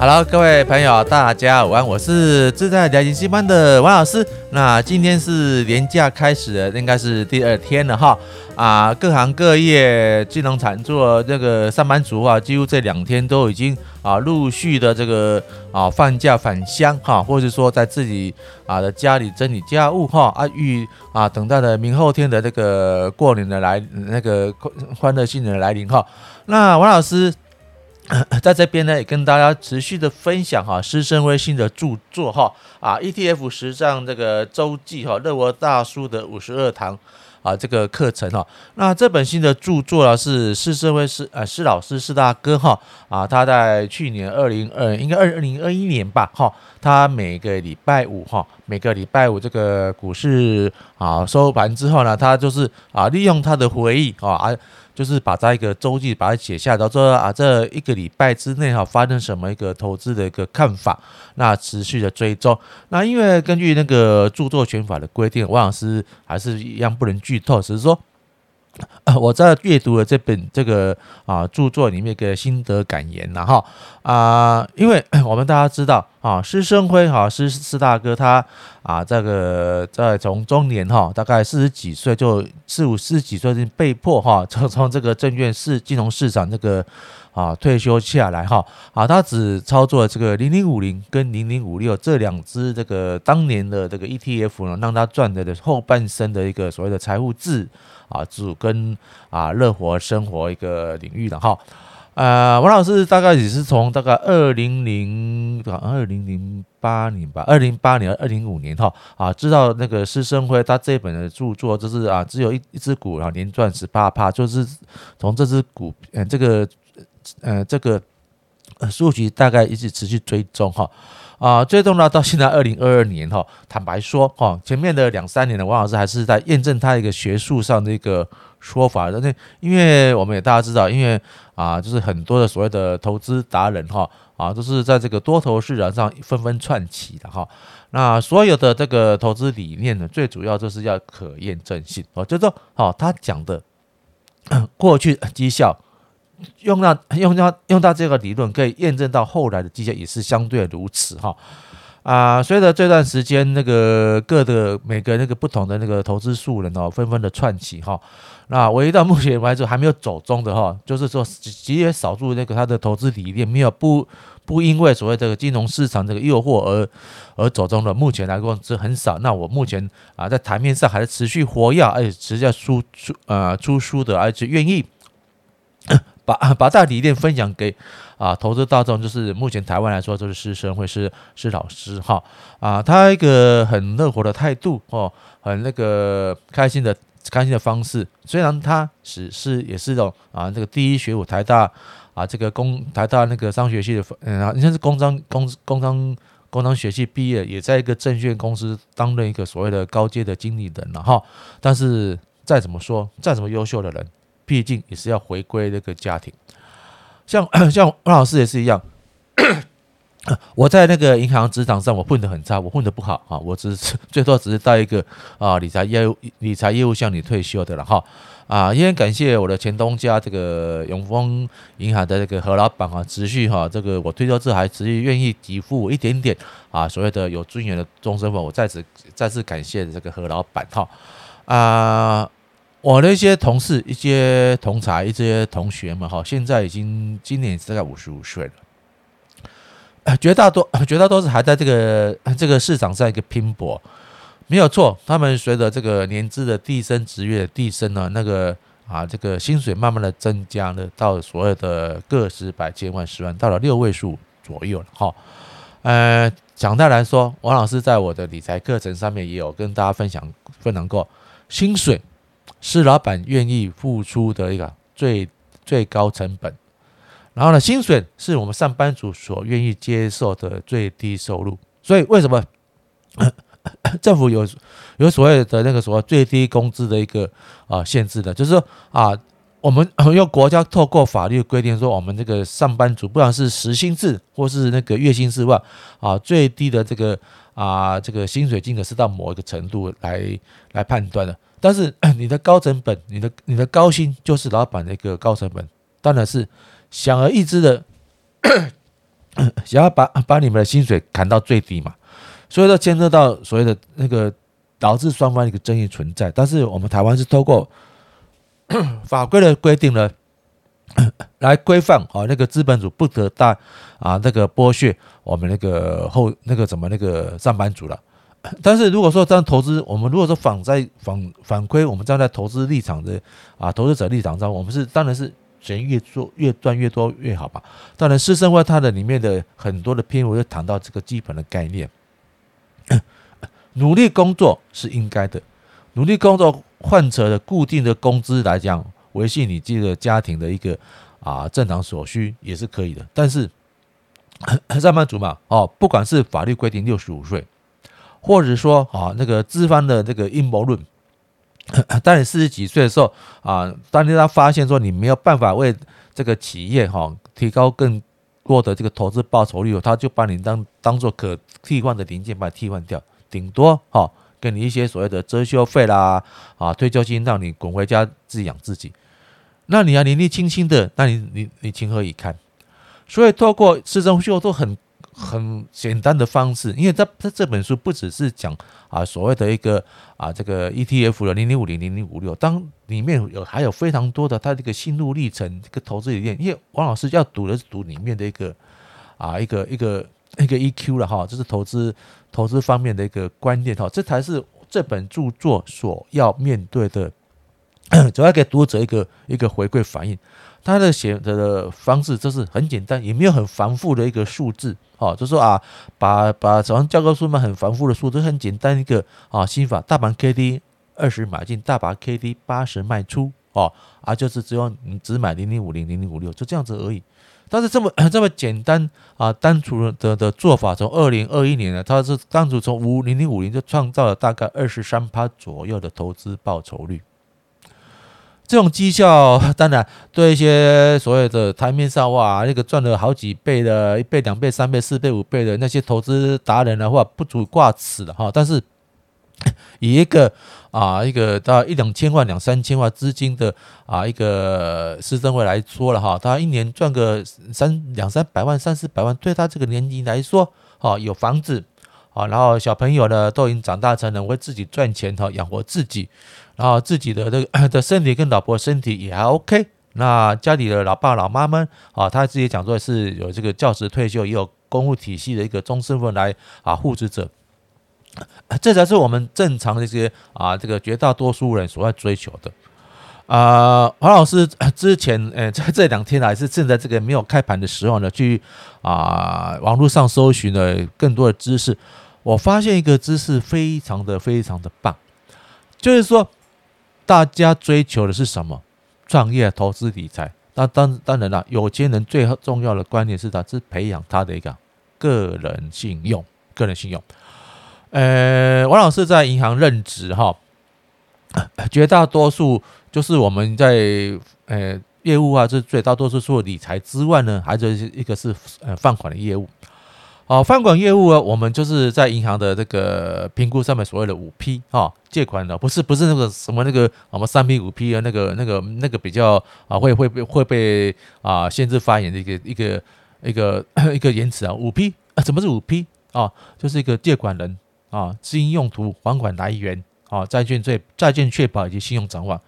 Hello，各位朋友，大家午安，我是自在理财研习班的王老师。那今天是年假开始的，应该是第二天了哈。啊，各行各业、金融产业这个上班族啊，几乎这两天都已经啊陆续的这个啊放假返乡哈，或者说在自己啊的家里整理家务哈啊，预啊等待着明后天的这个过年的来那个欢乐新年的来临哈。那王老师。在这边呢，也跟大家持续的分享哈，施升辉新的著作哈啊，ETF 实战这个周记哈，乐活大叔的五十二堂啊，这个课程哈。那这本新的著作呢，是施升辉施呃师老师师大哥哈啊，他在去年二零二应该二零二一年吧哈，他每个礼拜五哈，每个礼拜五这个股市啊收盘之后呢，他就是啊利用他的回忆啊啊。就是把它一个周记把它写下来，然后啊，这一个礼拜之内哈发生什么一个投资的一个看法，那持续的追踪。那因为根据那个著作权法的规定，王老师还是一样不能剧透，只是说。我在阅读了这本这个啊著作里面的心得感言然后啊，因为我们大家知道啊，施生辉哈施施大哥他啊这个在从中年哈大概四十几岁就四五四十几岁就被迫哈从从这个证券市金融市场这个啊退休下来哈啊他只操作这个零零五零跟零零五六这两只这个当年的这个 ETF 呢，让他赚的的后半生的一个所谓的财务自。啊，主跟啊乐活生活一个领域的哈，呃，王老师大概也是从大概二零零二零零八年吧，二零八年二零零五年哈啊，知道那个施生辉他这本的著作就是啊，只有一一只股啊连赚十八趴，就是从这只股呃这个呃这个数据大概一直持续追踪哈。啊最重要到现在二零二二年哈，坦白说哈，前面的两三年呢王老师还是在验证他一个学术上的一个说法的。那因为我们也大家知道，因为啊，就是很多的所谓的投资达人哈啊，都是在这个多头市场上纷纷窜起的哈。那所有的这个投资理念呢，最主要就是要可验证性哦，就是说好，他讲的过去绩效。用到 用到用到这个理论，可以验证到后来的机械也是相对如此哈啊。随着这段时间那个各的每个那个不同的那个投资素人哦，纷纷的串起哈。那唯一到目前为止还没有走中的哈，就是说极也少数那个他的投资理念没有不不因为所谓这个金融市场这个诱惑而而走中的，目前来说是很少。那我目前啊在台面上还是持续活跃，而且持续输出呃出书的，而且愿意。把 把大理念分享给啊投资大众，就是目前台湾来说，就是师生会是是老师哈啊，他一个很乐活的态度哦，很那个开心的开心的方式。虽然他只是也是种啊，这个第一学府台大啊，这个工台大那个商学系的，嗯，你像是工商工工商工商学系毕业，也在一个证券公司担任一个所谓的高阶的经理人了哈。但是再怎么说，再怎么优秀的人。毕竟也是要回归那个家庭，像 像汪老师也是一样。我在那个银行职场上，我混得很差，我混得不好啊。我只是最多只是带一个啊理财业务理财业务向你退休的了哈啊。也很感谢我的前东家这个永丰银行的这个何老板啊，持续哈这个我退休之后还持续愿意给付我一点点啊，所谓的有尊严的终身俸。我再次再次感谢这个何老板哈啊。我的一些同事、一些同才、一些同学们，哈，现在已经今年大概五十五岁了，绝大多绝大多数还在这个这个市场上一个拼搏，没有错。他们随着这个年资的递升、职业的递升呢，那个啊，这个薪水慢慢的增加了，到所有的个十百千万十万，到了六位数左右了，哈。呃，简单来说，王老师在我的理财课程上面也有跟大家分享分享过薪水。是老板愿意付出的一个最最高成本，然后呢，薪水是我们上班族所愿意接受的最低收入。所以为什么 政府有有所谓的那个什么最低工资的一个啊限制呢？就是说啊，我们 用国家透过法律规定说，我们这个上班族不管是时薪制或是那个月薪制外啊，最低的这个啊这个薪水金额是到某一个程度来来判断的。但是 你的高成本，你的你的高薪就是老板的一个高成本，当然是显而易知的，想要把把你们的薪水砍到最低嘛，所以说牵涉到所谓的那个导致双方一个争议存在。但是我们台湾是透过 法规的规定呢，来规范啊那个资本主不得大啊那个剥削我们那个后那个怎么那个上班族了。但是如果说这样投资，我们如果说反在反反馈，我们站在投资立场的啊投资者立场上，我们是当然是钱越做越赚越多越好吧。当然，施升辉他的里面的很多的篇幅就谈到这个基本的概念，努力工作是应该的，努力工作换成的固定的工资来讲，维系你这个家庭的一个啊正常所需也是可以的。但是 上班族嘛，哦，不管是法律规定六十五岁。或者说啊，那个资方的这个阴谋论，当你四十几岁的时候啊，当你他发现说你没有办法为这个企业哈提高更多的这个投资报酬率，他就把你当当做可替换的零件把你替换掉，顶多哈给你一些所谓的遮羞费啦啊退休金，让你滚回家自己养自己。那你要年纪轻轻的，那你你你情何以堪？所以透过市政秀都很。很简单的方式，因为他他这本书不只是讲啊所谓的一个啊这个 ETF 的零零五零零零五六，当里面有还有非常多的他这个心路历程，这个投资理念。因为王老师要读的是读里面的一个啊一个一个一个 EQ 了哈，这是投资投资方面的一个观念哈，这才是这本著作所要面对的，主要给读者一个一个回馈反应。他的写的方式就是很简单，也没有很繁复的一个数字。哦，就说啊，把把早上教科书嘛很繁复的数字，很简单一个啊心法，大盘 K D 二十买进，大盘 K D 八十卖出，哦啊，就是只有你只买零零五零零零五六，就这样子而已。但是这么 这么简单啊，单纯的的做法，从二零二一年呢，他是当初从五零零五零就创造了大概二十三趴左右的投资报酬率。这种绩效，当然对一些所谓的台面上哇，那个赚了好几倍的，一倍、两倍、三倍、四倍、五倍的那些投资达人的话，不足挂齿的哈。但是 以一个啊，一个到一两千万、两三千万资金的啊，一个施升辉来说了哈，他一年赚个三两三百万、三四百万，对他这个年纪来说，哈，有房子啊，然后小朋友呢都已经长大成人，会自己赚钱哈，养活自己。然后自己的这个 的身体跟老婆身体也还 OK，那家里的老爸老妈们啊，他自己讲说是有这个教职退休，也有公务体系的一个终身份来啊护持着，这才是我们正常的一些啊这个绝大多数人所要追求的。啊，黄老师之前呃在这两天还是正在这个没有开盘的时候呢，去啊网络上搜寻了更多的知识，我发现一个知识非常的非常的棒，就是说。大家追求的是什么？创业、投资、理财。那当当然了，有钱人最重要的观念是啥是培养他的一个个人信用。个人信用。呃，王老师在银行任职哈，绝大多数就是我们在呃业务啊，是绝大多数做理财之外呢，还有一个是呃放款的业务。好，放款业务啊，我们就是在银行的这个评估上面所谓的五 P 哈，借款的不是不是那个什么那个我们三 P 五 P 啊，那个那个那个比较啊会会被会被啊限制发言的一个一个一个 一个言辞啊，五 P 啊，什么是五 P 啊？就是一个借款人啊，资金用途、还款来源啊，债券最债券确保以及信用展望。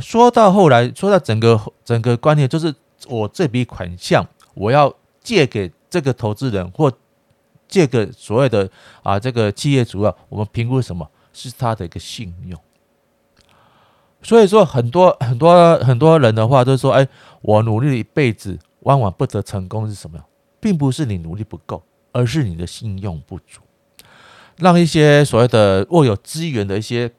说到后来，说到整个整个观念，就是我这笔款项我要借给。这个投资人或借给所谓的啊，这个企业主啊，我们评估什么是他的一个信用。所以说，很多很多很多人的话都说，哎，我努力一辈子，往往不得成功是什么？并不是你努力不够，而是你的信用不足，让一些所谓的握有资源的一些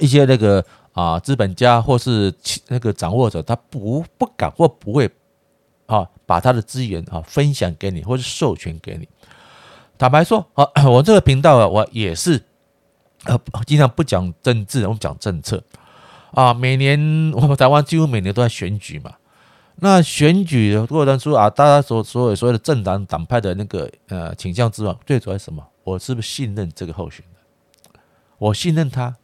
一些那个啊资本家或是那个掌握者，他不不敢或不会。啊，把他的资源啊分享给你，或是授权给你。坦白说，啊，我这个频道啊，我也是呃，经常不讲政治，我们讲政策啊。每年我们台湾几乎每年都在选举嘛。那选举的过程中啊，大家所所有所有的政党党派的那个呃倾向之外，最主要是什么？我是不是信任这个候选人？我信任他，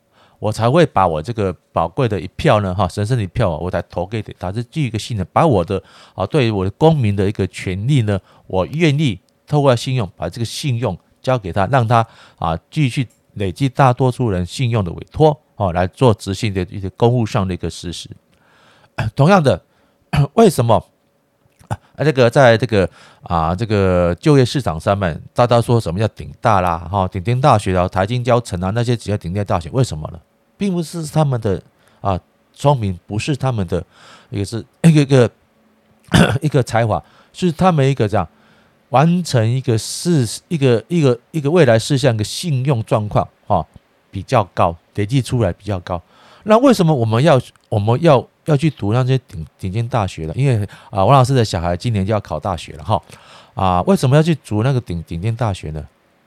我才会把我这个宝贵的一票呢，哈，神圣的一票，我才投给他，是基于一个信任，把我的啊，对于我的公民的一个权利呢，我愿意透过信用把这个信用交给他，让他啊继续累积大多数人信用的委托，哦，来做执行的一些公务上的一个事实。同样的，为什么？啊，这个在这个啊，这个就业市场上面，大家说什么叫顶大啦，哈，顶尖大学啊，台清交城啊，那些只要顶尖大学，为什么呢？并不是他们的啊聪明，不是他们的一个是 一个一个 一个才华，是他们一个这样完成一个事一个一个一个未来事项的信用状况啊比较高，累计出来比较高。那为什么我们要我们要？要去读那些顶顶尖大学了，因为啊，王老师的小孩今年就要考大学了哈啊，为什么要去读那个顶顶尖大学呢？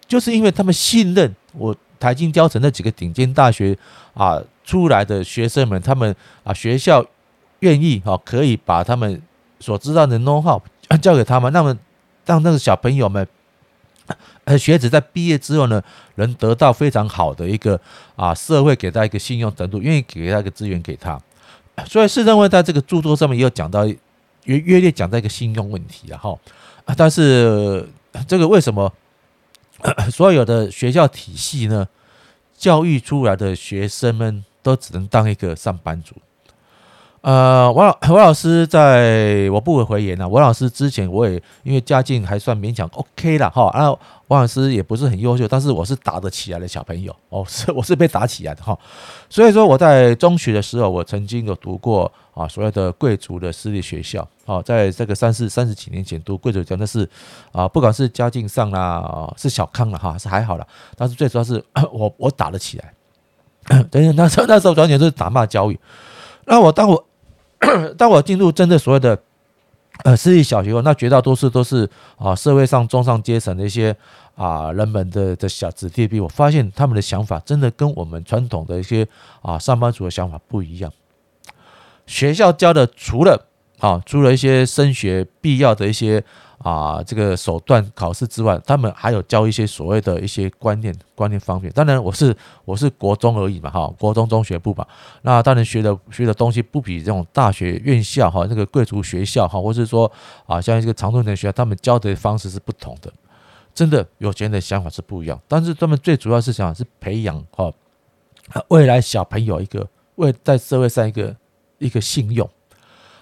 就是因为他们信任我台清交成那几个顶尖大学啊出来的学生们，他们啊学校愿意哈可以把他们所知道的 know how 交给他们，那么让那个小朋友们呃学子在毕业之后呢，能得到非常好的一个啊社会给他一个信用程度，愿意给他一个资源给他。所以，是认为在这个著作上面也有讲到，约约略讲到一个信用问题，然后，但是这个为什么 所有的学校体系呢，教育出来的学生们都只能当一个上班族？呃，王老 王老师在我不会回言了。王老师之前我也因为家境还算勉强 OK 了哈，然后王老师也不是很优秀，但是我是打得起来的小朋友哦，是我是被打起来的哈。所以说我在中学的时候，我曾经有读过啊所谓的贵族的私立学校啊，在这个三四三十几年前读贵族讲的是啊，不管是家境上啦是小康了哈，是还好了，但是最主要是 我我打得起来。等于那时候那时候完全是打骂教育。那我当我。当我进入真的所谓的呃私立小学后，那绝大多数都是啊社会上中上阶层的一些啊人们的的小子弟兵，我发现他们的想法真的跟我们传统的一些啊上班族的想法不一样。学校教的除了啊除了一些升学必要的一些。啊，这个手段考试之外，他们还有教一些所谓的一些观念、观念方面。当然，我是我是国中而已嘛，哈，国中中学部嘛。那当然学的学的东西不比这种大学院校哈，那个贵族学校哈，或是说啊，像这个常春藤学校，他们教的方式是不同的。真的，有钱人的想法是不一样。但是他们最主要是想是培养哈，未来小朋友一个为在社会上一个一个信用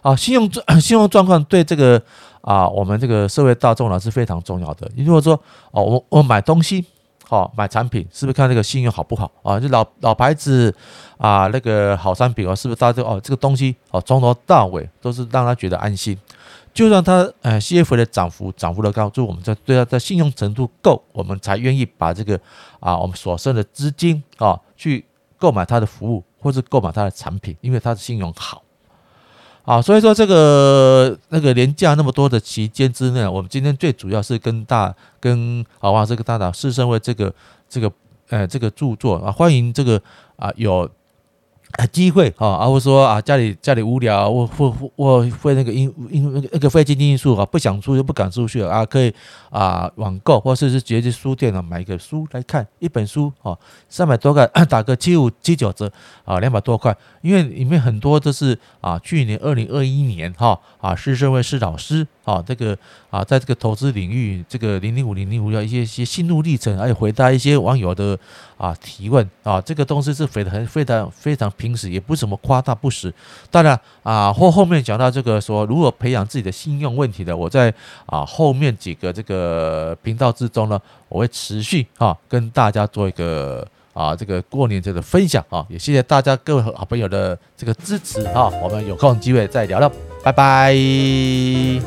啊，信用状 信用状况对这个。啊，我们这个社会大众呢是非常重要的。你如果说哦，我我买东西，好买产品，是不是看那个信用好不好啊？就老老牌子啊，那个好商品哦，是不是大家都哦这个东西哦从头到尾都是让他觉得安心？就算他呃 CF 的涨幅涨幅的高，就我们在对他的信用程度够，我们才愿意把这个啊我们所剩的资金啊去购买他的服务或者购买他的产品，因为他的信用好。啊，所以说这个那个廉价那么多的期间之内，我们今天最主要是跟大跟好吧这个大大师生为这个这个呃这个著作啊，欢迎这个啊有。啊机会啊，或者说啊，家里家里无聊，或或或会那个因因那个那个非经济因素啊，不想出又不敢出去啊，可以啊网购，或者是直接去书店啊买一个书来看一本书啊，三百多块 打个七五七九折啊，两百多块，因为里面很多都是啊，去年二零二一年哈啊，师生会是老师啊，这个啊，在这个投资领域，这个零零五零零五要一些一些心路历程，还有回答一些网友的啊提问啊，这个东西是非常非常非常平时，也不怎么夸大不实。当然啊，后后面讲到这个说如何培养自己的信用问题的，我在啊后面几个这个频道之中呢，我会持续啊跟大家做一个啊这个过年这个分享啊，也谢谢大家各位好朋友的这个支持啊，我们有空机会再聊聊，拜拜。